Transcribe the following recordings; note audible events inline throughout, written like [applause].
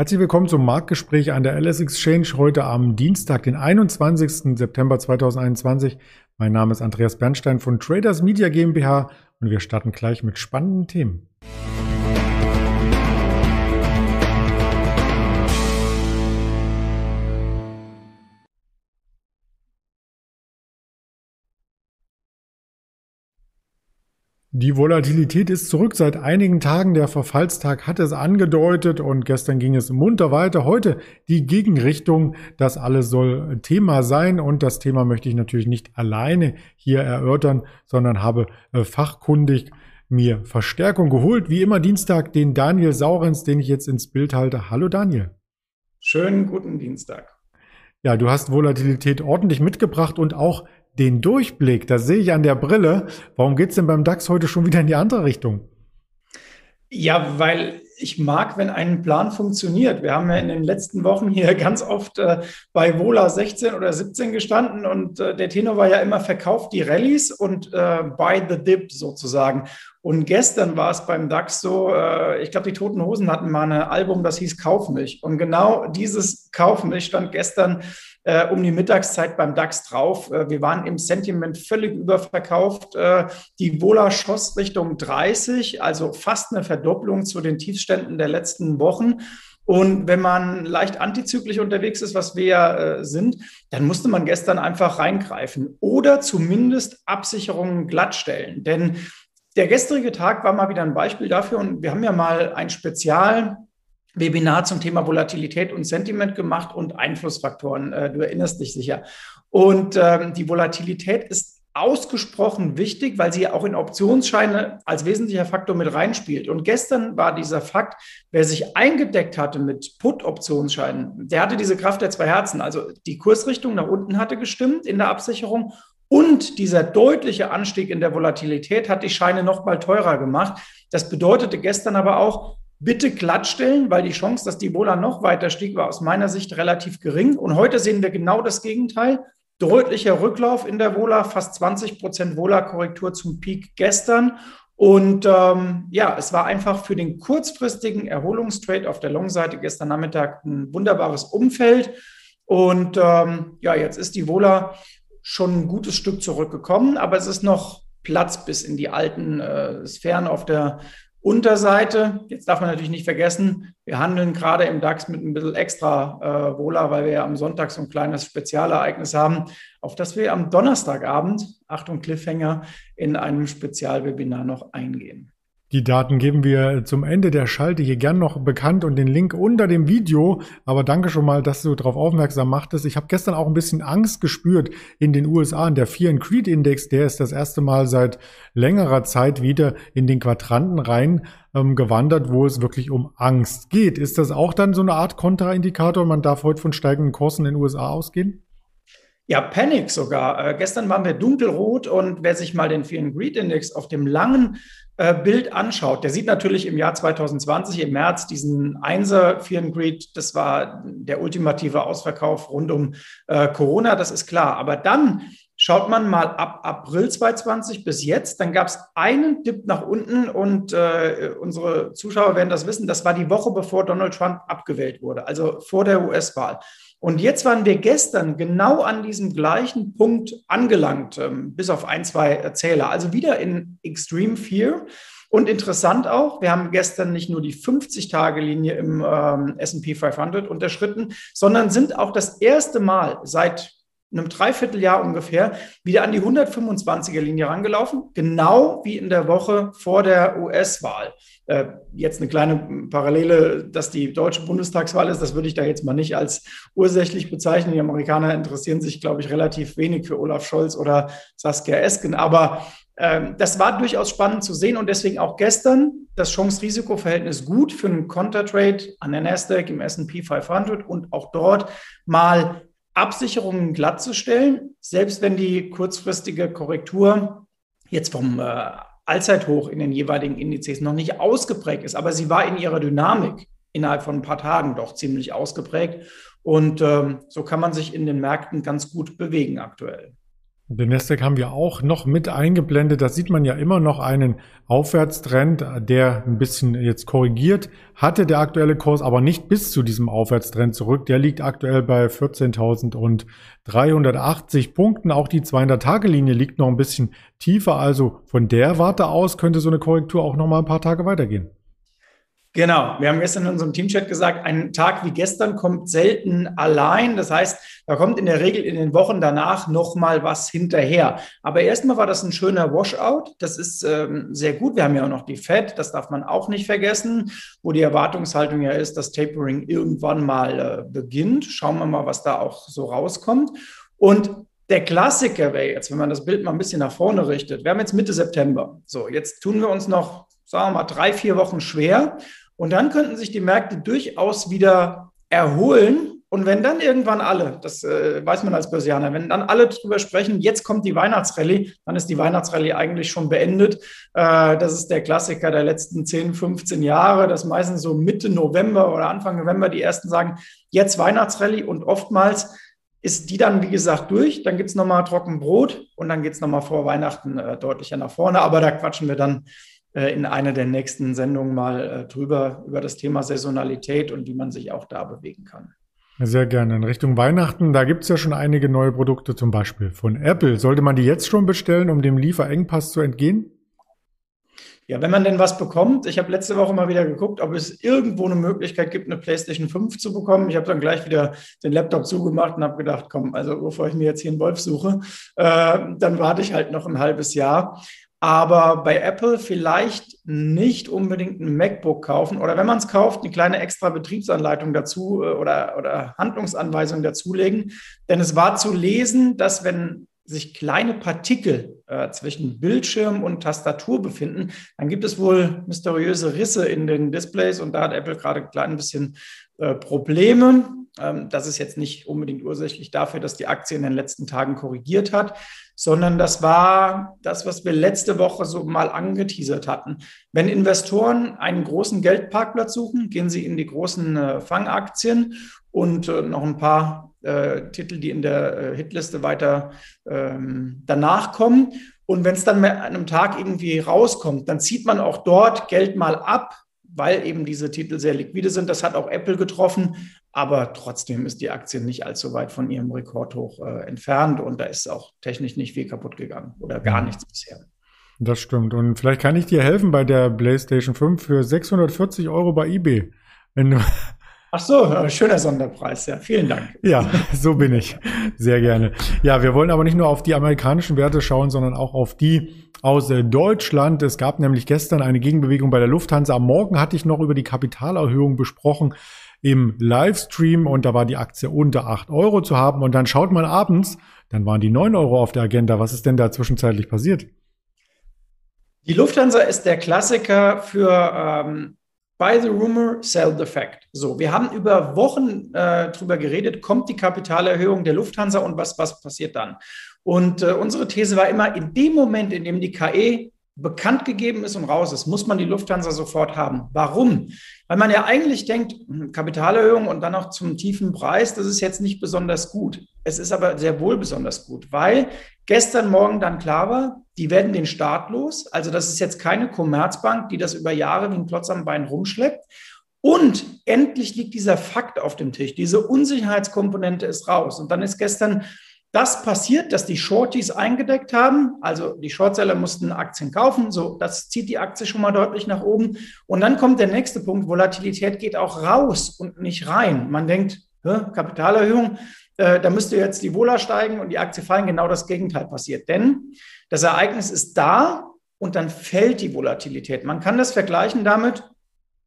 Herzlich willkommen zum Marktgespräch an der LS Exchange heute am Dienstag, den 21. September 2021. Mein Name ist Andreas Bernstein von Traders Media GmbH und wir starten gleich mit spannenden Themen. Die Volatilität ist zurück seit einigen Tagen. Der Verfallstag hat es angedeutet und gestern ging es munter weiter. Heute die Gegenrichtung. Das alles soll Thema sein und das Thema möchte ich natürlich nicht alleine hier erörtern, sondern habe äh, fachkundig mir Verstärkung geholt. Wie immer Dienstag den Daniel Saurens, den ich jetzt ins Bild halte. Hallo Daniel. Schönen guten Dienstag. Ja, du hast Volatilität ordentlich mitgebracht und auch den Durchblick, das sehe ich an der Brille. Warum geht es denn beim DAX heute schon wieder in die andere Richtung? Ja, weil ich mag, wenn ein Plan funktioniert. Wir haben ja in den letzten Wochen hier [laughs] ganz oft äh, bei Vola 16 oder 17 gestanden und äh, der Tenor war ja immer verkauft die Rallyes und äh, buy the dip sozusagen. Und gestern war es beim DAX so, äh, ich glaube, die Toten Hosen hatten mal ein Album, das hieß Kauf mich. Und genau dieses Kauf mich stand gestern äh, um die Mittagszeit beim DAX drauf. Äh, wir waren im Sentiment völlig überverkauft. Äh, die Vola schoss Richtung 30, also fast eine Verdopplung zu den Tiefständen der letzten Wochen. Und wenn man leicht antizyklisch unterwegs ist, was wir ja äh, sind, dann musste man gestern einfach reingreifen oder zumindest Absicherungen glattstellen. Denn der gestrige Tag war mal wieder ein Beispiel dafür und wir haben ja mal ein Spezial Webinar zum Thema Volatilität und Sentiment gemacht und Einflussfaktoren. Äh, du erinnerst dich sicher. Und ähm, die Volatilität ist ausgesprochen wichtig, weil sie auch in Optionsscheine als wesentlicher Faktor mit reinspielt. Und gestern war dieser Fakt, wer sich eingedeckt hatte mit Put-Optionsscheinen, der hatte diese Kraft der zwei Herzen. Also die Kursrichtung nach unten hatte gestimmt in der Absicherung und dieser deutliche Anstieg in der Volatilität hat die Scheine noch mal teurer gemacht. Das bedeutete gestern aber auch, bitte glattstellen, weil die Chance, dass die Vola noch weiter stieg, war aus meiner Sicht relativ gering. Und heute sehen wir genau das Gegenteil. Deutlicher Rücklauf in der Vola, fast 20 Prozent Vola-Korrektur zum Peak gestern. Und ähm, ja, es war einfach für den kurzfristigen Erholungstrade auf der Long-Seite gestern Nachmittag ein wunderbares Umfeld. Und ähm, ja, jetzt ist die Vola schon ein gutes Stück zurückgekommen, aber es ist noch Platz bis in die alten äh, Sphären auf der Unterseite, jetzt darf man natürlich nicht vergessen, wir handeln gerade im DAX mit ein bisschen extra äh, Wohler, weil wir ja am Sonntag so ein kleines Spezialereignis haben, auf das wir am Donnerstagabend, Achtung Cliffhanger, in einem Spezialwebinar noch eingehen. Die Daten geben wir zum Ende der Schalte hier gern noch bekannt und den Link unter dem Video. Aber danke schon mal, dass du darauf aufmerksam machtest. Ich habe gestern auch ein bisschen Angst gespürt in den USA. Und der Fear and Creed Index, der ist das erste Mal seit längerer Zeit wieder in den Quadranten rein ähm, gewandert, wo es wirklich um Angst geht. Ist das auch dann so eine Art Kontraindikator? Man darf heute von steigenden Kursen in den USA ausgehen? Ja, Panic sogar. Äh, gestern waren wir dunkelrot und wer sich mal den Fear and Greed Index auf dem langen äh, Bild anschaut, der sieht natürlich im Jahr 2020 im März diesen Einser Fear and Greed, das war der ultimative Ausverkauf rund um äh, Corona, das ist klar. Aber dann schaut man mal ab April 2020 bis jetzt, dann gab es einen Dip nach unten und äh, unsere Zuschauer werden das wissen, das war die Woche bevor Donald Trump abgewählt wurde, also vor der US-Wahl. Und jetzt waren wir gestern genau an diesem gleichen Punkt angelangt, ähm, bis auf ein, zwei Zähler. Also wieder in Extreme Fear. Und interessant auch, wir haben gestern nicht nur die 50-Tage-Linie im ähm, SP 500 unterschritten, sondern sind auch das erste Mal seit einem Dreivierteljahr ungefähr wieder an die 125er Linie rangelaufen, genau wie in der Woche vor der US-Wahl. Äh, jetzt eine kleine Parallele, dass die deutsche Bundestagswahl ist, das würde ich da jetzt mal nicht als ursächlich bezeichnen. Die Amerikaner interessieren sich, glaube ich, relativ wenig für Olaf Scholz oder Saskia Esken, aber ähm, das war durchaus spannend zu sehen und deswegen auch gestern das Chance-Risiko-Verhältnis gut für einen Conter-Trade an der Nasdaq im S&P 500 und auch dort mal Absicherungen glattzustellen, selbst wenn die kurzfristige Korrektur jetzt vom äh, Allzeithoch in den jeweiligen Indizes noch nicht ausgeprägt ist, aber sie war in ihrer Dynamik innerhalb von ein paar Tagen doch ziemlich ausgeprägt. Und ähm, so kann man sich in den Märkten ganz gut bewegen aktuell. Den Nasdaq haben wir auch noch mit eingeblendet. Da sieht man ja immer noch einen Aufwärtstrend, der ein bisschen jetzt korrigiert. Hatte der aktuelle Kurs aber nicht bis zu diesem Aufwärtstrend zurück. Der liegt aktuell bei 14.380 Punkten. Auch die 200-Tage-Linie liegt noch ein bisschen tiefer. Also von der Warte aus könnte so eine Korrektur auch noch mal ein paar Tage weitergehen. Genau, wir haben gestern in unserem Teamchat gesagt, ein Tag wie gestern kommt selten allein. Das heißt, da kommt in der Regel in den Wochen danach noch mal was hinterher. Aber erstmal war das ein schöner Washout. Das ist ähm, sehr gut. Wir haben ja auch noch die Fed, das darf man auch nicht vergessen, wo die Erwartungshaltung ja ist, dass Tapering irgendwann mal äh, beginnt. Schauen wir mal, was da auch so rauskommt. Und der Klassiker wäre jetzt, wenn man das Bild mal ein bisschen nach vorne richtet. Wir haben jetzt Mitte September. So, jetzt tun wir uns noch sagen wir mal, drei, vier Wochen schwer. Und dann könnten sich die Märkte durchaus wieder erholen. Und wenn dann irgendwann alle, das äh, weiß man als Börsianer, wenn dann alle drüber sprechen, jetzt kommt die Weihnachtsrallye, dann ist die Weihnachtsrallye eigentlich schon beendet. Äh, das ist der Klassiker der letzten 10, 15 Jahre, dass meistens so Mitte November oder Anfang November die ersten sagen, jetzt Weihnachtsrallye und oftmals ist die dann, wie gesagt, durch. Dann gibt es nochmal Trockenbrot und dann geht es nochmal vor Weihnachten äh, deutlicher nach vorne. Aber da quatschen wir dann in einer der nächsten Sendungen mal äh, drüber, über das Thema Saisonalität und wie man sich auch da bewegen kann. Sehr gerne. In Richtung Weihnachten, da gibt es ja schon einige neue Produkte, zum Beispiel von Apple. Sollte man die jetzt schon bestellen, um dem Lieferengpass zu entgehen? Ja, wenn man denn was bekommt, ich habe letzte Woche mal wieder geguckt, ob es irgendwo eine Möglichkeit gibt, eine PlayStation 5 zu bekommen. Ich habe dann gleich wieder den Laptop zugemacht und habe gedacht, komm, also bevor ich mir jetzt hier einen Wolf suche, äh, dann warte ich halt noch ein halbes Jahr aber bei Apple vielleicht nicht unbedingt ein MacBook kaufen oder wenn man es kauft, eine kleine extra Betriebsanleitung dazu äh, oder, oder Handlungsanweisung dazulegen. Denn es war zu lesen, dass wenn sich kleine Partikel äh, zwischen Bildschirm und Tastatur befinden, dann gibt es wohl mysteriöse Risse in den Displays und da hat Apple gerade ein klein bisschen äh, Probleme. Ähm, das ist jetzt nicht unbedingt ursächlich dafür, dass die Aktie in den letzten Tagen korrigiert hat, sondern das war das, was wir letzte Woche so mal angeteasert hatten. Wenn Investoren einen großen Geldparkplatz suchen, gehen sie in die großen äh, Fangaktien und äh, noch ein paar äh, Titel, die in der Hitliste weiter ähm, danach kommen. Und wenn es dann an einem Tag irgendwie rauskommt, dann zieht man auch dort Geld mal ab, weil eben diese Titel sehr liquide sind. Das hat auch Apple getroffen. Aber trotzdem ist die Aktie nicht allzu weit von ihrem Rekordhoch äh, entfernt und da ist auch technisch nicht viel kaputt gegangen oder gar nichts bisher. Das stimmt. Und vielleicht kann ich dir helfen bei der PlayStation 5 für 640 Euro bei eBay. Wenn du [laughs] Ach so, äh, schöner Sonderpreis, ja. Vielen Dank. Ja, [laughs] so bin ich. Sehr gerne. Ja, wir wollen aber nicht nur auf die amerikanischen Werte schauen, sondern auch auf die aus äh, Deutschland. Es gab nämlich gestern eine Gegenbewegung bei der Lufthansa. Am Morgen hatte ich noch über die Kapitalerhöhung besprochen im Livestream und da war die Aktie unter 8 Euro zu haben und dann schaut man abends, dann waren die 9 Euro auf der Agenda. Was ist denn da zwischenzeitlich passiert? Die Lufthansa ist der Klassiker für ähm, Buy the rumor, sell the fact. So, wir haben über Wochen äh, drüber geredet, kommt die Kapitalerhöhung der Lufthansa und was, was passiert dann? Und äh, unsere These war immer, in dem Moment, in dem die KE bekannt gegeben ist und raus ist, muss man die Lufthansa sofort haben. Warum? Weil man ja eigentlich denkt, hm, Kapitalerhöhung und dann noch zum tiefen Preis, das ist jetzt nicht besonders gut. Es ist aber sehr wohl besonders gut, weil gestern Morgen dann klar war, die werden den Staat los. Also das ist jetzt keine Commerzbank, die das über Jahre wie ein Klotz am Bein rumschleppt. Und endlich liegt dieser Fakt auf dem Tisch. Diese Unsicherheitskomponente ist raus. Und dann ist gestern das passiert, dass die Shorties eingedeckt haben. Also die Shortseller mussten Aktien kaufen. So, das zieht die Aktie schon mal deutlich nach oben. Und dann kommt der nächste Punkt. Volatilität geht auch raus und nicht rein. Man denkt, Kapitalerhöhung, äh, da müsste jetzt die Vola steigen und die Aktie fallen. Genau das Gegenteil passiert. Denn das Ereignis ist da und dann fällt die Volatilität. Man kann das vergleichen damit,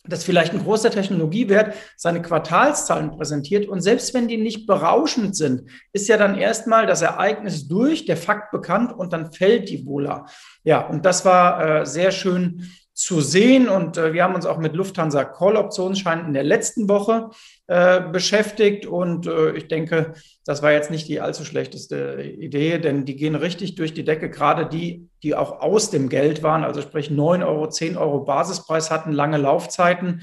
dass vielleicht ein großer Technologiewert seine Quartalszahlen präsentiert und selbst wenn die nicht berauschend sind, ist ja dann erstmal das Ereignis durch, der Fakt bekannt und dann fällt die Vola. Ja, und das war äh, sehr schön zu sehen. Und äh, wir haben uns auch mit Lufthansa Call Optionsscheinen in der letzten Woche äh, beschäftigt. Und äh, ich denke, das war jetzt nicht die allzu schlechteste Idee, denn die gehen richtig durch die Decke, gerade die, die auch aus dem Geld waren, also sprich 9 Euro, 10 Euro Basispreis hatten, lange Laufzeiten.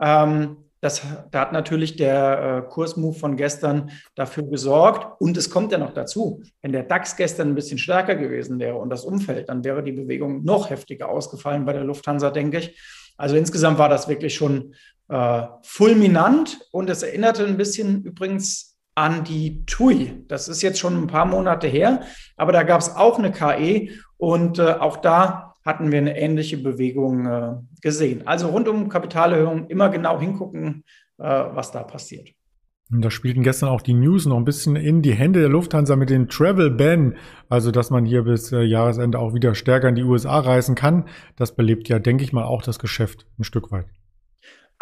Ähm, Das, da hat natürlich der äh, Kursmove von gestern dafür gesorgt. Und es kommt ja noch dazu, wenn der DAX gestern ein bisschen stärker gewesen wäre und das Umfeld, dann wäre die Bewegung noch heftiger ausgefallen bei der Lufthansa, denke ich. Also insgesamt war das wirklich schon äh, fulminant und es erinnerte ein bisschen übrigens an die TUI. Das ist jetzt schon ein paar Monate her, aber da gab es auch eine KE und äh, auch da hatten wir eine ähnliche Bewegung äh, gesehen. Also rund um Kapitalerhöhung immer genau hingucken, äh, was da passiert. Da spielten gestern auch die News noch ein bisschen in die Hände der Lufthansa mit dem Travel Ban, also dass man hier bis äh, Jahresende auch wieder stärker in die USA reisen kann. Das belebt ja, denke ich mal, auch das Geschäft ein Stück weit.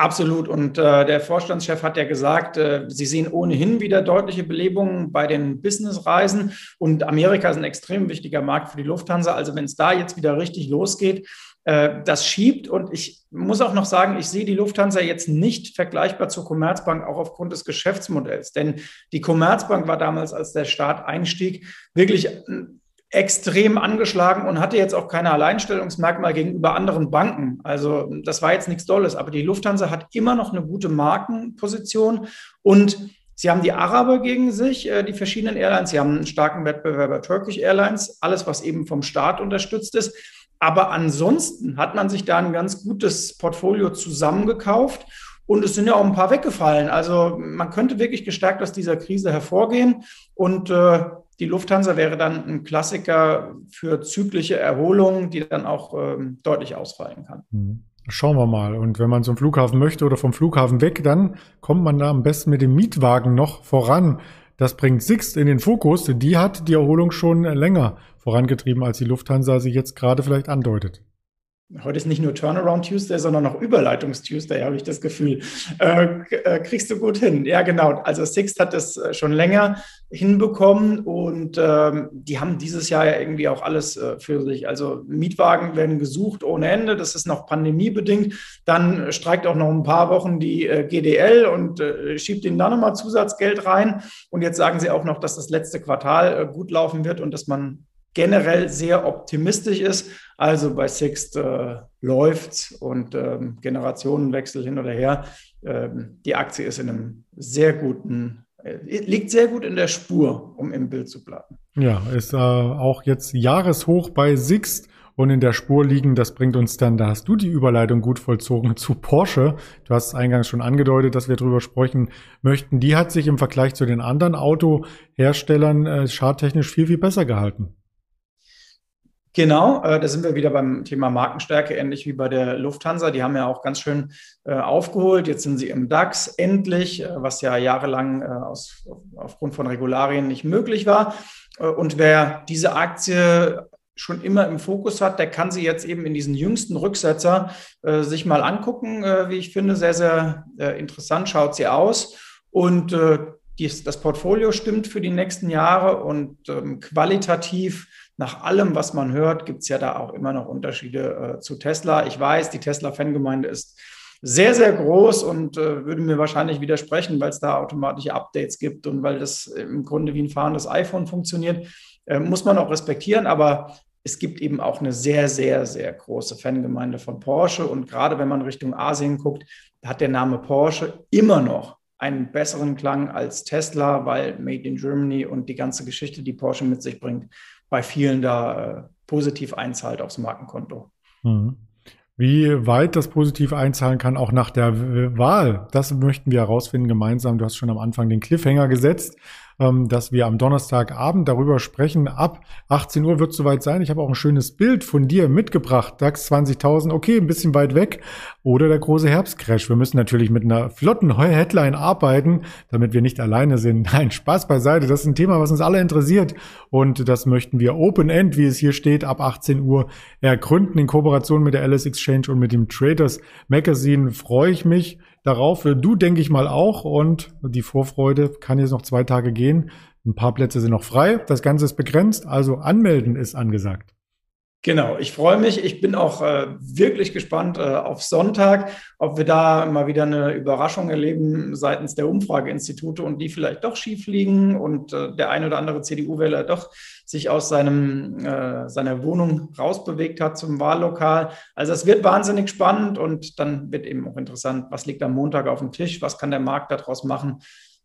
Absolut. Und äh, der Vorstandschef hat ja gesagt, äh, sie sehen ohnehin wieder deutliche Belebungen bei den Businessreisen. Und Amerika ist ein extrem wichtiger Markt für die Lufthansa. Also wenn es da jetzt wieder richtig losgeht, äh, das schiebt. Und ich muss auch noch sagen, ich sehe die Lufthansa jetzt nicht vergleichbar zur Commerzbank, auch aufgrund des Geschäftsmodells. Denn die Commerzbank war damals, als der Staat einstieg, wirklich extrem angeschlagen und hatte jetzt auch keine Alleinstellungsmerkmal gegenüber anderen Banken. Also das war jetzt nichts Dolles, aber die Lufthansa hat immer noch eine gute Markenposition und sie haben die Araber gegen sich, äh, die verschiedenen Airlines. Sie haben einen starken Wettbewerber Turkish Airlines, alles, was eben vom Staat unterstützt ist. Aber ansonsten hat man sich da ein ganz gutes Portfolio zusammengekauft. Und es sind ja auch ein paar weggefallen. Also man könnte wirklich gestärkt aus dieser Krise hervorgehen. Und äh, die Lufthansa wäre dann ein Klassiker für zyklische Erholung, die dann auch ähm, deutlich ausfallen kann. Mhm. Schauen wir mal. Und wenn man zum Flughafen möchte oder vom Flughafen weg, dann kommt man da am besten mit dem Mietwagen noch voran. Das bringt Sixt in den Fokus. Die hat die Erholung schon länger vorangetrieben, als die Lufthansa sie jetzt gerade vielleicht andeutet. Heute ist nicht nur Turnaround Tuesday, sondern auch Überleitungs Tuesday, habe ich das Gefühl. Äh, äh, kriegst du gut hin. Ja, genau. Also Sixt hat das äh, schon länger hinbekommen und ähm, die haben dieses Jahr ja irgendwie auch alles äh, für sich. Also Mietwagen werden gesucht ohne Ende. Das ist noch pandemiebedingt. Dann streikt auch noch ein paar Wochen die äh, GDL und äh, schiebt ihnen da nochmal Zusatzgeld rein. Und jetzt sagen sie auch noch, dass das letzte Quartal gut laufen wird und dass man generell sehr optimistisch ist. Also bei Sixt äh, läuft und ähm, Generationenwechsel hin oder her. Ähm, die Aktie ist in einem sehr guten, äh, liegt sehr gut in der Spur, um im Bild zu bleiben. Ja, ist äh, auch jetzt Jahreshoch bei Sixt und in der Spur liegen. Das bringt uns dann, da hast du die Überleitung gut vollzogen zu Porsche. Du hast es eingangs schon angedeutet, dass wir darüber sprechen möchten. Die hat sich im Vergleich zu den anderen Autoherstellern äh, schadtechnisch viel, viel besser gehalten. Genau, äh, da sind wir wieder beim Thema Markenstärke, ähnlich wie bei der Lufthansa. Die haben ja auch ganz schön äh, aufgeholt. Jetzt sind sie im DAX endlich, äh, was ja jahrelang äh, aus, aufgrund von Regularien nicht möglich war. Äh, und wer diese Aktie schon immer im Fokus hat, der kann sie jetzt eben in diesen jüngsten Rücksetzer äh, sich mal angucken. wie ich finde, sehr, sehr interessant schaut sie aus. Und dies, das Portfolio stimmt für die nächsten Jahre und ähm, qualitativ nach allem, was man hört, gibt es ja da auch immer noch Unterschiede äh, zu Tesla. Ich weiß, die Tesla-Fangemeinde ist sehr, sehr groß und äh, würde mir wahrscheinlich widersprechen, weil es da automatische Updates gibt und weil das im Grunde wie ein fahrendes iPhone funktioniert. Äh, muss man auch respektieren, aber es gibt eben auch eine sehr, sehr, sehr große Fangemeinde von Porsche. Und gerade wenn man Richtung Asien guckt, hat der Name Porsche immer noch einen besseren Klang als Tesla, weil Made in Germany und die ganze Geschichte, die Porsche mit sich bringt, bei vielen da äh, positiv einzahlt aufs Markenkonto. Mhm. Wie weit das positiv einzahlen kann, auch nach der Wahl, das möchten wir herausfinden gemeinsam. Du hast schon am Anfang den Cliffhanger gesetzt. Ähm, dass wir am Donnerstagabend darüber sprechen. Ab 18 Uhr wird es soweit sein. Ich habe auch ein schönes Bild von dir mitgebracht. DAX 20.000, okay, ein bisschen weit weg. Oder der große Herbstcrash. Wir müssen natürlich mit einer flotten Headline arbeiten, damit wir nicht alleine sind. [laughs] Nein, Spaß beiseite. Das ist ein Thema, was uns alle interessiert. Und das möchten wir Open-End, wie es hier steht, ab 18 Uhr ergründen in Kooperation mit der Alice Exchange und mit dem Traders Magazine. Freue ich mich darauf. Du denke ich mal auch. Und die Vorfreude kann jetzt noch zwei Tage gehen. Ein paar Plätze sind noch frei. Das Ganze ist begrenzt. Also anmelden ist angesagt. Genau, ich freue mich. Ich bin auch äh, wirklich gespannt äh, auf Sonntag, ob wir da mal wieder eine Überraschung erleben seitens der Umfrageinstitute und die vielleicht doch schief liegen und äh, der ein oder andere CDU-Wähler doch sich aus seinem, äh, seiner Wohnung rausbewegt hat zum Wahllokal. Also es wird wahnsinnig spannend und dann wird eben auch interessant, was liegt am Montag auf dem Tisch, was kann der Markt daraus machen,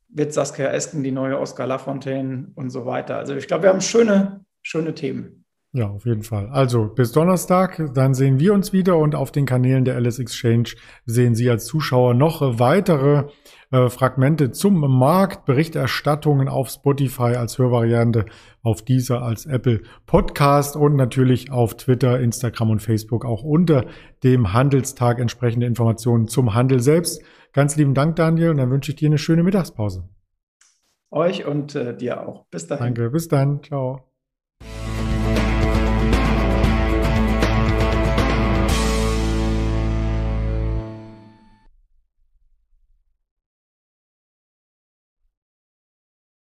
wird Saskia Esken die neue Oskar Lafontaine und so weiter. Also ich glaube, wir haben schöne, schöne Themen. Ja, auf jeden Fall. Also bis Donnerstag, dann sehen wir uns wieder und auf den Kanälen der Alice Exchange sehen Sie als Zuschauer noch weitere äh, Fragmente zum Markt, Berichterstattungen auf Spotify als Hörvariante, auf dieser als Apple Podcast und natürlich auf Twitter, Instagram und Facebook auch unter dem Handelstag entsprechende Informationen zum Handel selbst. Ganz lieben Dank, Daniel, und dann wünsche ich dir eine schöne Mittagspause. Euch und äh, dir auch. Bis dahin. Danke, bis dann. Ciao.